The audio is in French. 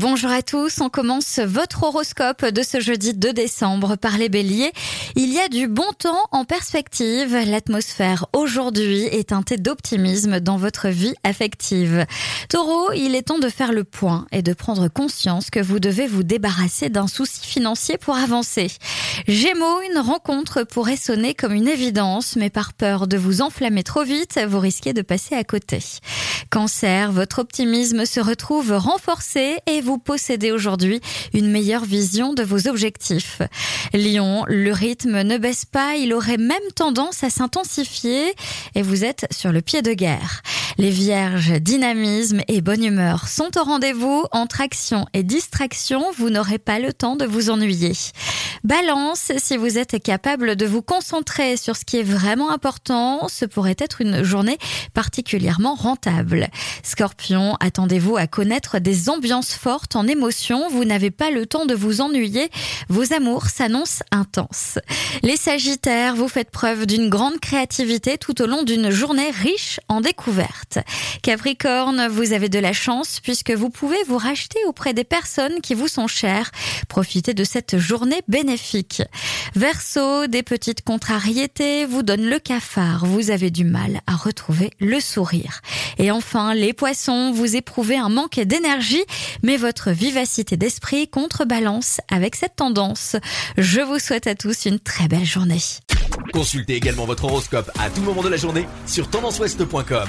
Bonjour à tous, on commence votre horoscope de ce jeudi 2 décembre par les béliers. Il y a du bon temps en perspective, l'atmosphère aujourd'hui est teintée d'optimisme dans votre vie affective. Taureau, il est temps de faire le point et de prendre conscience que vous devez vous débarrasser d'un souci financier pour avancer. Gémeaux, une rencontre pourrait sonner comme une évidence, mais par peur de vous enflammer trop vite, vous risquez de passer à côté. Cancer, votre optimisme se retrouve renforcé et vous possédez aujourd'hui une meilleure vision de vos objectifs. Lion, le rythme ne baisse pas, il aurait même tendance à s'intensifier et vous êtes sur le pied de guerre. Les vierges, dynamisme et bonne humeur sont au rendez-vous. Entre action et distraction, vous n'aurez pas le temps de vous ennuyer. Balance, si vous êtes capable de vous concentrer sur ce qui est vraiment important, ce pourrait être une journée particulièrement rentable. Scorpion, attendez-vous à connaître des ambiances fortes en émotion. Vous n'avez pas le temps de vous ennuyer. Vos amours s'annoncent intenses. Les Sagittaires, vous faites preuve d'une grande créativité tout au long d'une journée riche en découvertes. Capricorne, vous avez de la chance puisque vous pouvez vous racheter auprès des personnes qui vous sont chères. Profitez de cette journée bénéfique. Verseau, des petites contrariétés vous donnent le cafard. Vous avez du mal à retrouver le sourire. Et enfin, les poissons, vous éprouvez un manque d'énergie, mais votre vivacité d'esprit contrebalance avec cette tendance. Je vous souhaite à tous une très belle journée. Consultez également votre horoscope à tout moment de la journée sur tendanceouest.com.